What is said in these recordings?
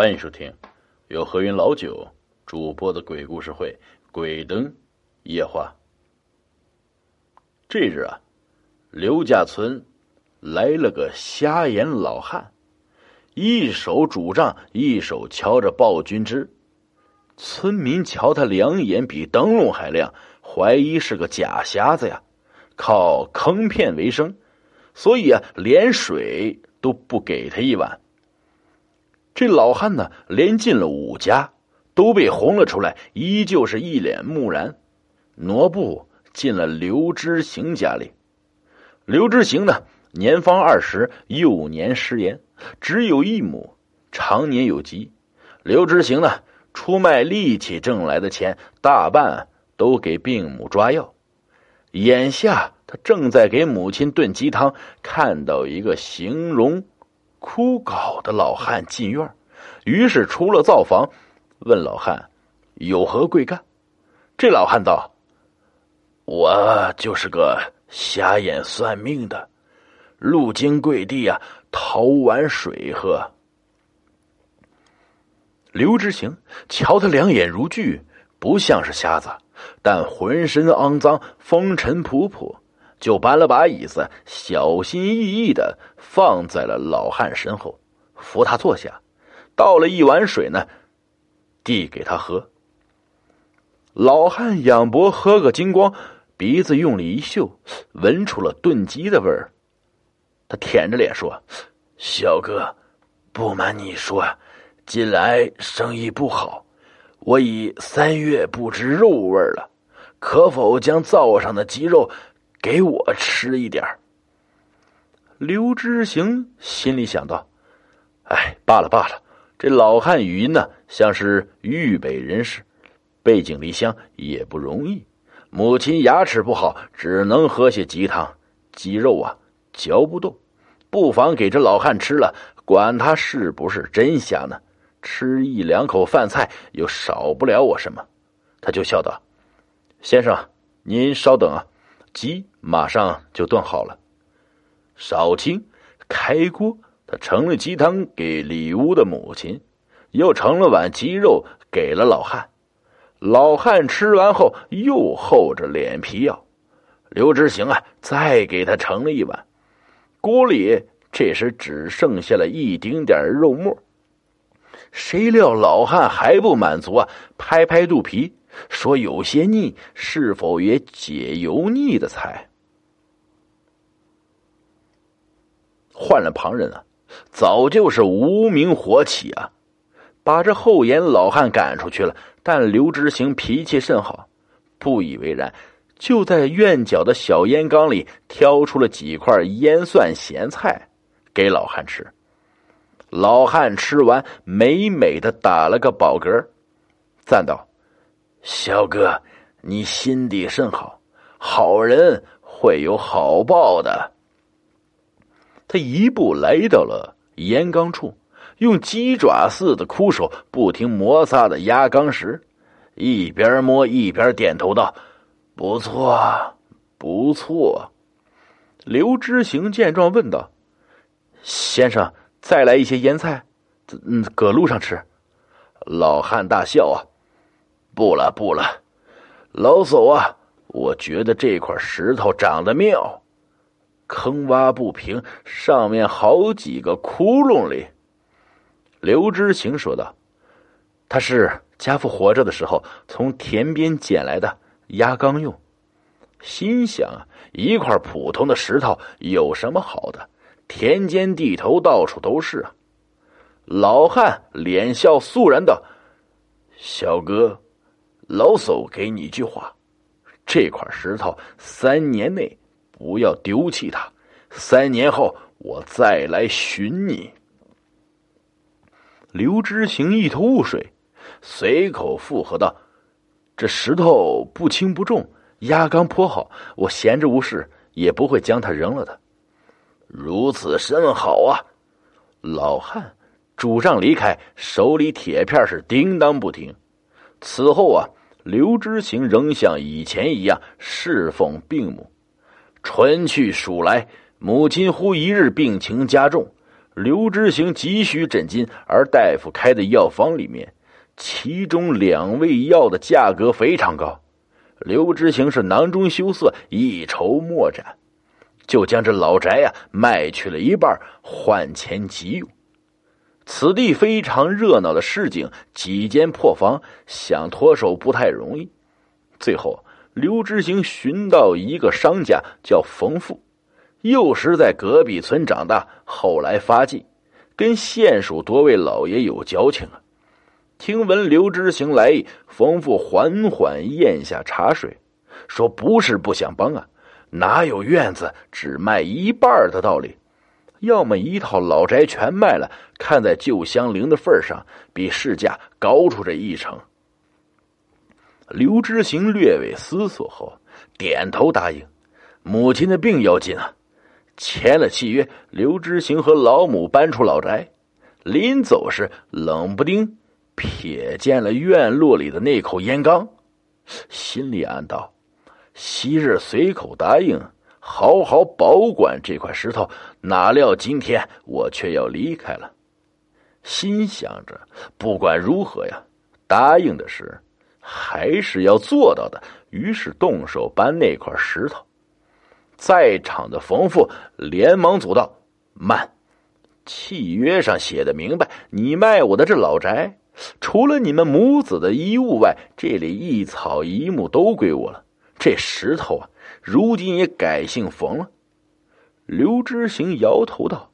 欢迎收听由何云老九主播的鬼故事会《鬼灯夜话》。这日啊，刘家村来了个瞎眼老汉，一手拄杖，一手敲着暴君枝。村民瞧他两眼比灯笼还亮，怀疑是个假瞎子呀，靠坑骗为生，所以啊，连水都不给他一碗。这老汉呢，连进了五家，都被轰了出来，依旧是一脸木然。挪步进了刘知行家里。刘知行呢，年方二十，幼年失言，只有一亩，常年有疾。刘知行呢，出卖力气挣来的钱，大半都给病母抓药。眼下他正在给母亲炖鸡汤，看到一个形容。枯槁的老汉进院，于是出了灶房，问老汉有何贵干。这老汉道：“我就是个瞎眼算命的，路经贵地啊，讨碗水喝。”刘知行瞧他两眼如炬，不像是瞎子，但浑身肮脏，风尘仆仆。就搬了把椅子，小心翼翼的放在了老汉身后，扶他坐下，倒了一碗水呢，递给他喝。老汉仰脖喝个精光，鼻子用力一嗅，闻出了炖鸡的味儿。他舔着脸说：“小哥，不瞒你说，近来生意不好，我已三月不知肉味了，可否将灶上的鸡肉？”给我吃一点刘知行心里想到：“哎，罢了罢了，这老汉语音呢，像是豫北人士，背井离乡也不容易。母亲牙齿不好，只能喝些鸡汤，鸡肉啊嚼不动，不妨给这老汉吃了，管他是不是真瞎呢？吃一两口饭菜又少不了我什么。”他就笑道：“先生，您稍等啊。”鸡马上就炖好了，少卿开锅，他盛了鸡汤给里屋的母亲，又盛了碗鸡肉给了老汉。老汉吃完后又厚着脸皮要，刘知行啊，再给他盛了一碗。锅里这时只剩下了一丁点肉末。谁料老汉还不满足啊，拍拍肚皮。说有些腻，是否也解油腻的菜？换了旁人啊，早就是无名火起啊，把这厚颜老汉赶出去了。但刘知行脾气甚好，不以为然，就在院角的小烟缸里挑出了几块腌蒜咸菜给老汉吃。老汉吃完，美美的打了个饱嗝，赞道。小哥，你心地甚好，好人会有好报的。他一步来到了烟缸处，用鸡爪似的枯手不停摩擦的压缸石，一边摸一边点头道：“不错，不错。”刘知行见状问道：“先生，再来一些腌菜，嗯，搁路上吃。”老汉大笑啊。不了不了，老叟啊！我觉得这块石头长得妙，坑洼不平，上面好几个窟窿里。刘知行说道：“他是家父活着的时候从田边捡来的压缸用。”心想，一块普通的石头有什么好的？田间地头到处都是啊！老汉脸笑肃然道：“小哥。”老叟给你一句话：这块石头三年内不要丢弃它，三年后我再来寻你。刘知行一头雾水，随口附和道：“这石头不轻不重，压缸颇好，我闲着无事也不会将它扔了的。”如此甚好啊！老汉拄杖离开，手里铁片是叮当不停。此后啊。刘知行仍像以前一样侍奉病母。春去暑来，母亲忽一日病情加重，刘知行急需诊金，而大夫开的药方里面，其中两味药的价格非常高。刘知行是囊中羞涩，一筹莫展，就将这老宅呀卖去了一半，换钱急用。此地非常热闹的市井，几间破房，想脱手不太容易。最后，刘知行寻到一个商家，叫冯富，幼时在隔壁村长大，后来发迹，跟县属多位老爷有交情啊。听闻刘知行来意，冯富缓缓咽下茶水，说：“不是不想帮啊，哪有院子只卖一半的道理？要么一套老宅全卖了，看在旧香邻的份上，比市价高出这一成。”刘知行略微思索后，点头答应。母亲的病要紧啊，签了契约，刘知行和老母搬出老宅，临走时冷不丁。瞥见了院落里的那口烟缸，心里暗道：昔日随口答应好好保管这块石头，哪料今天我却要离开了。心想着，不管如何呀，答应的事还是要做到的。于是动手搬那块石头。在场的冯父连忙阻道：“慢，契约上写的明白，你卖我的这老宅。”除了你们母子的衣物外，这里一草一木都归我了。这石头啊，如今也改姓冯了。刘知行摇头道：“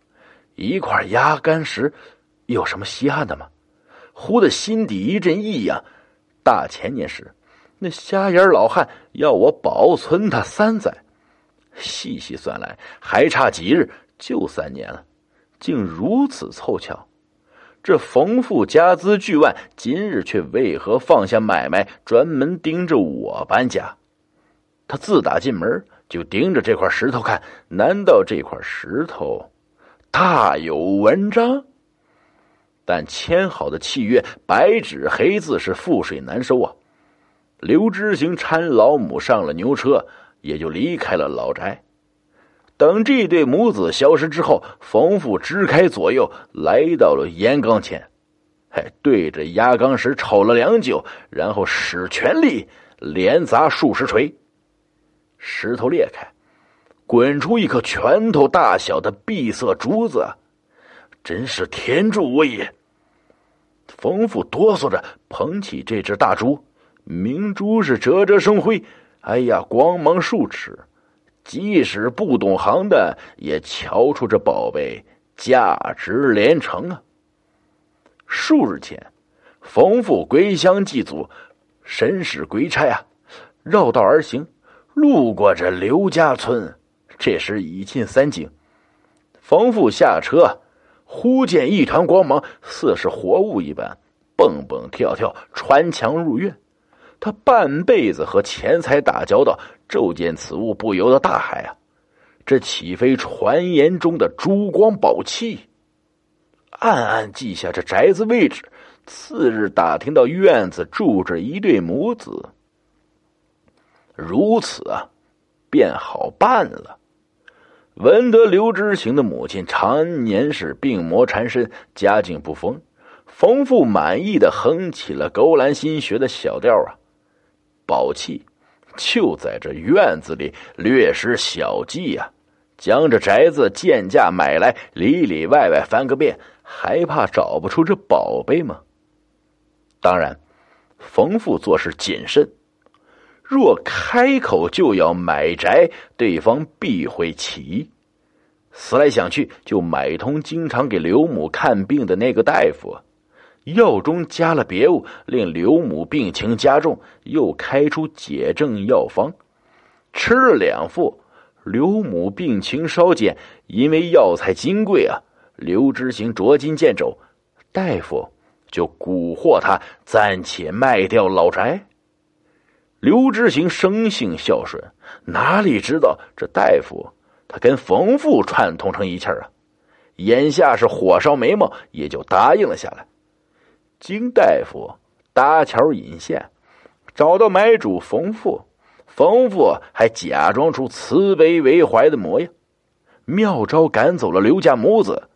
一块压干石，有什么稀罕的吗？”忽的心底一阵异样。大前年时，那瞎眼老汉要我保存他三载，细细算来，还差几日就三年了，竟如此凑巧。这冯富家资巨万，今日却为何放下买卖，专门盯着我搬家？他自打进门就盯着这块石头看，难道这块石头大有文章？但签好的契约，白纸黑字是覆水难收啊！刘知行搀老母上了牛车，也就离开了老宅。等这对母子消失之后，冯父支开左右，来到了烟缸前，还对着压缸石瞅了良久，然后使全力连砸数十锤，石头裂开，滚出一颗拳头大小的碧色珠子，真是天助我也！冯父哆嗦着捧起这只大珠，明珠是折折生辉，哎呀，光芒数尺。即使不懂行的，也瞧出这宝贝价值连城啊！数日前，冯父归乡祭祖，神使归差啊，绕道而行，路过这刘家村。这时已近三更，冯父下车，忽见一团光芒，似是活物一般，蹦蹦跳跳穿墙入院。他半辈子和钱财打交道。骤见此物，不由得大骇啊！这岂非传言中的珠光宝气？暗暗记下这宅子位置。次日打听到院子住着一对母子，如此啊，便好办了。闻得刘知行的母亲常年是病魔缠身，家境不丰，冯父满意的哼起了勾栏心学的小调啊，宝器。就在这院子里略施小计呀，将这宅子贱价买来，里里外外翻个遍，还怕找不出这宝贝吗？当然，冯父做事谨慎，若开口就要买宅，对方必会起疑。思来想去，就买通经常给刘母看病的那个大夫。药中加了别物，令刘母病情加重，又开出解症药方，吃了两副，刘母病情稍减。因为药材金贵啊，刘知行捉襟见肘，大夫就蛊惑他暂且卖掉老宅。刘知行生性孝顺，哪里知道这大夫他跟冯父串通成一气儿啊？眼下是火烧眉毛，也就答应了下来。经大夫搭桥引线，找到买主冯父，冯父还假装出慈悲为怀的模样，妙招赶走了刘家母子。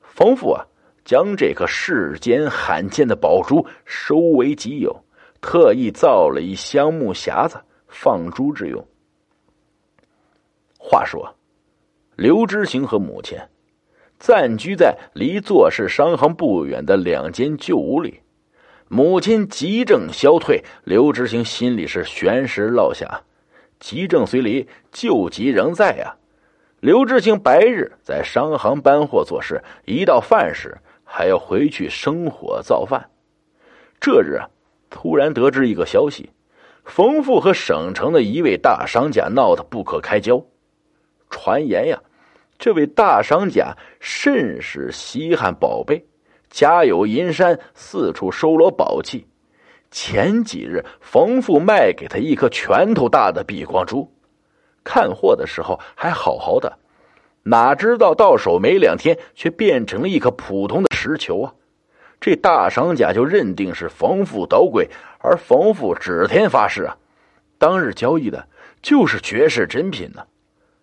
冯父啊，将这颗世间罕见的宝珠收为己有，特意造了一香木匣子放猪之用。话说，刘知行和母亲暂居在离做事商行不远的两间旧屋里。母亲急症消退，刘知行心里是悬石落下。急症虽离，旧疾仍在呀。刘知行白日在商行搬货做事，一到饭时还要回去生火造饭。这日，突然得知一个消息：冯父和省城的一位大商家闹得不可开交。传言呀，这位大商家甚是稀罕宝贝，家有银山，四处收罗宝器。前几日，冯父卖给他一颗拳头大的碧光珠，看货的时候还好好的，哪知道到手没两天，却变成了一颗普通的石球啊！这大商家就认定是冯富捣鬼，而冯富指天发誓啊，当日交易的就是绝世珍品呢。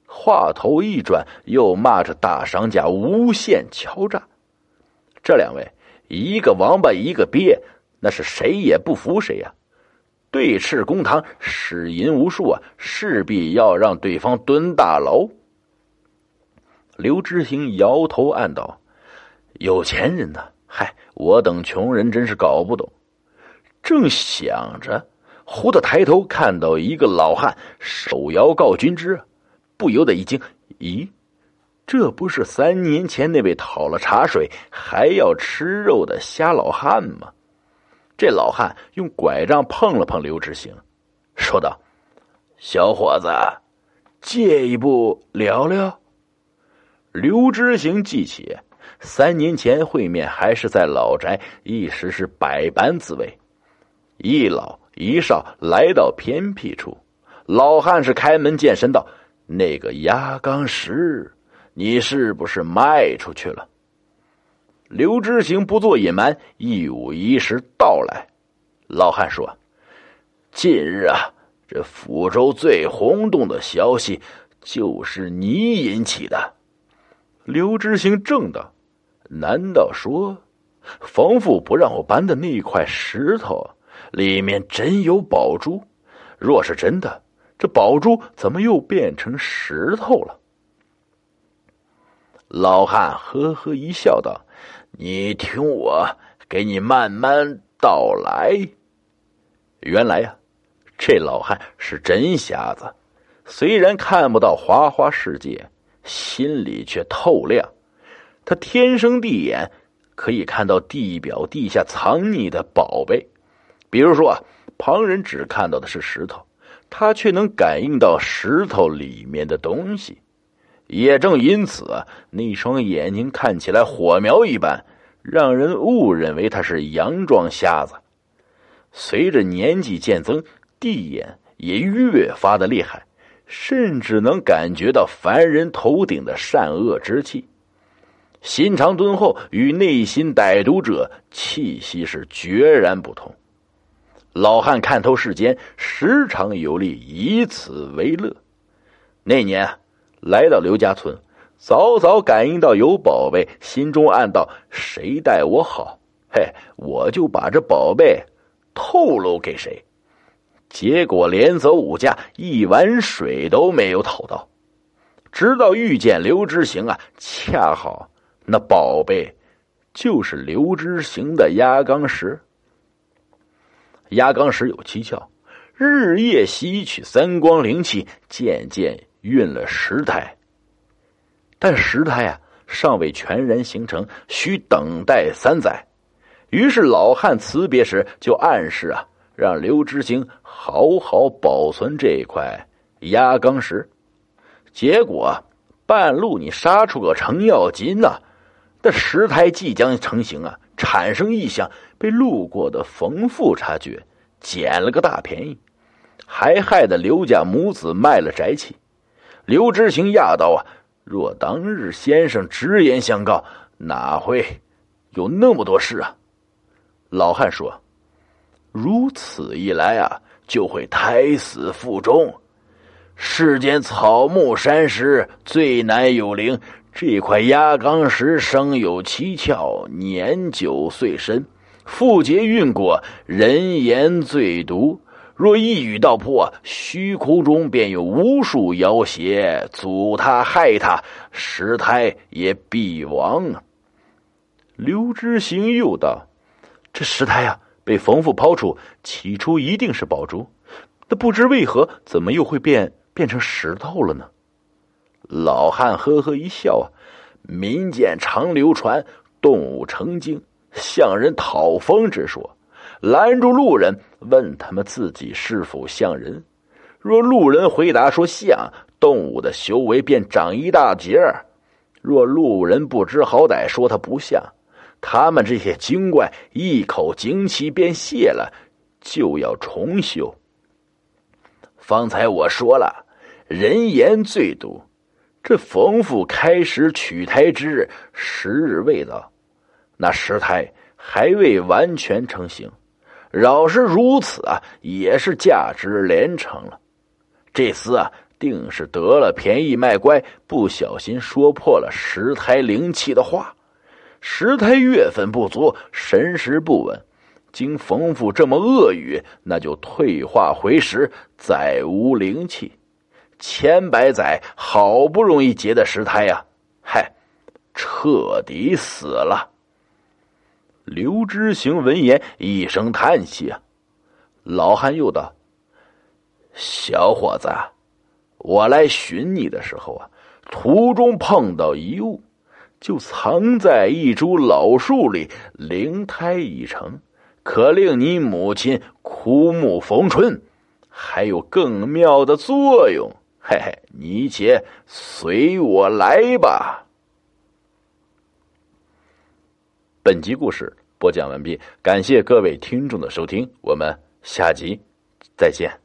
话头一转，又骂着大商家无限敲诈。这两位，一个王八，一个鳖，那是谁也不服谁呀！对峙公堂，使银无数啊，势必要让对方蹲大牢。刘知行摇头暗道：“有钱人呢？嗨，我等穷人真是搞不懂。”正想着，忽的抬头看到一个老汉手摇告君之。不由得一惊，咦，这不是三年前那位讨了茶水还要吃肉的瞎老汉吗？这老汉用拐杖碰了碰刘知行，说道：“小伙子，借一步聊聊。”刘知行记起三年前会面还是在老宅，一时是百般滋味。一老一少来到偏僻处，老汉是开门见山道。那个压缸石，你是不是卖出去了？刘知行不做隐瞒，一五一十道来。老汉说：“近日啊，这抚州最轰动的消息，就是你引起的。”刘知行正道：“难道说，冯父不让我搬的那块石头，里面真有宝珠？若是真的？”这宝珠怎么又变成石头了？老汉呵呵一笑，道：“你听我给你慢慢道来。原来呀，这老汉是真瞎子，虽然看不到花花世界，心里却透亮。他天生地眼，可以看到地表地下藏匿的宝贝。比如说啊，旁人只看到的是石头。”他却能感应到石头里面的东西，也正因此，那双眼睛看起来火苗一般，让人误认为他是佯装瞎子。随着年纪渐增，地眼也越发的厉害，甚至能感觉到凡人头顶的善恶之气，心肠敦厚，与内心歹毒者气息是决然不同。老汉看透世间，时常有力，以此为乐。那年来到刘家村，早早感应到有宝贝，心中暗道：谁待我好，嘿，我就把这宝贝透露给谁。结果连走五家，一碗水都没有讨到。直到遇见刘知行啊，恰好那宝贝就是刘知行的压缸石。压缸石有蹊跷，日夜吸取三光灵气，渐渐运了十胎。但十胎啊，尚未全然形成，需等待三载。于是老汉辞别时就暗示啊，让刘知行好好保存这块压缸石。结果半路你杀出个程咬金呐，这石胎即将成型啊。产生异象，被路过的冯父察觉，捡了个大便宜，还害得刘家母子卖了宅契。刘知行讶道：“啊，若当日先生直言相告，哪会有那么多事啊？”老汉说：“如此一来啊，就会胎死腹中。世间草木山石最难有灵。这块压缸石生有蹊跷，年久岁深，复结运过，人言最毒。若一语道破，虚空中便有无数妖邪阻他害他，石胎也必亡啊！刘知行又道：“这石胎啊，被冯父抛出，起初一定是宝珠，那不知为何，怎么又会变变成石头了呢？”老汉呵呵一笑啊，民间常流传动物成精向人讨风之说。拦住路人，问他们自己是否像人。若路人回答说像，动物的修为便长一大截若路人不知好歹，说他不像，他们这些精怪一口精气便泄了，就要重修。方才我说了，人言最毒。这冯父开始取胎之日，时日未到，那石胎还未完全成型。饶是如此啊，也是价值连城了。这厮啊，定是得了便宜卖乖，不小心说破了石胎灵气的话。石胎月份不足，神识不稳，经冯父这么恶语，那就退化回石，再无灵气。千百载好不容易结的石胎呀，嗨，彻底死了。刘知行闻言一声叹息啊，老汉又道：“小伙子，我来寻你的时候啊，途中碰到一物，就藏在一株老树里，灵胎已成，可令你母亲枯木逢春，还有更妙的作用。嘿嘿，你且随我来吧。”本集故事播讲完毕，感谢各位听众的收听，我们下集再见。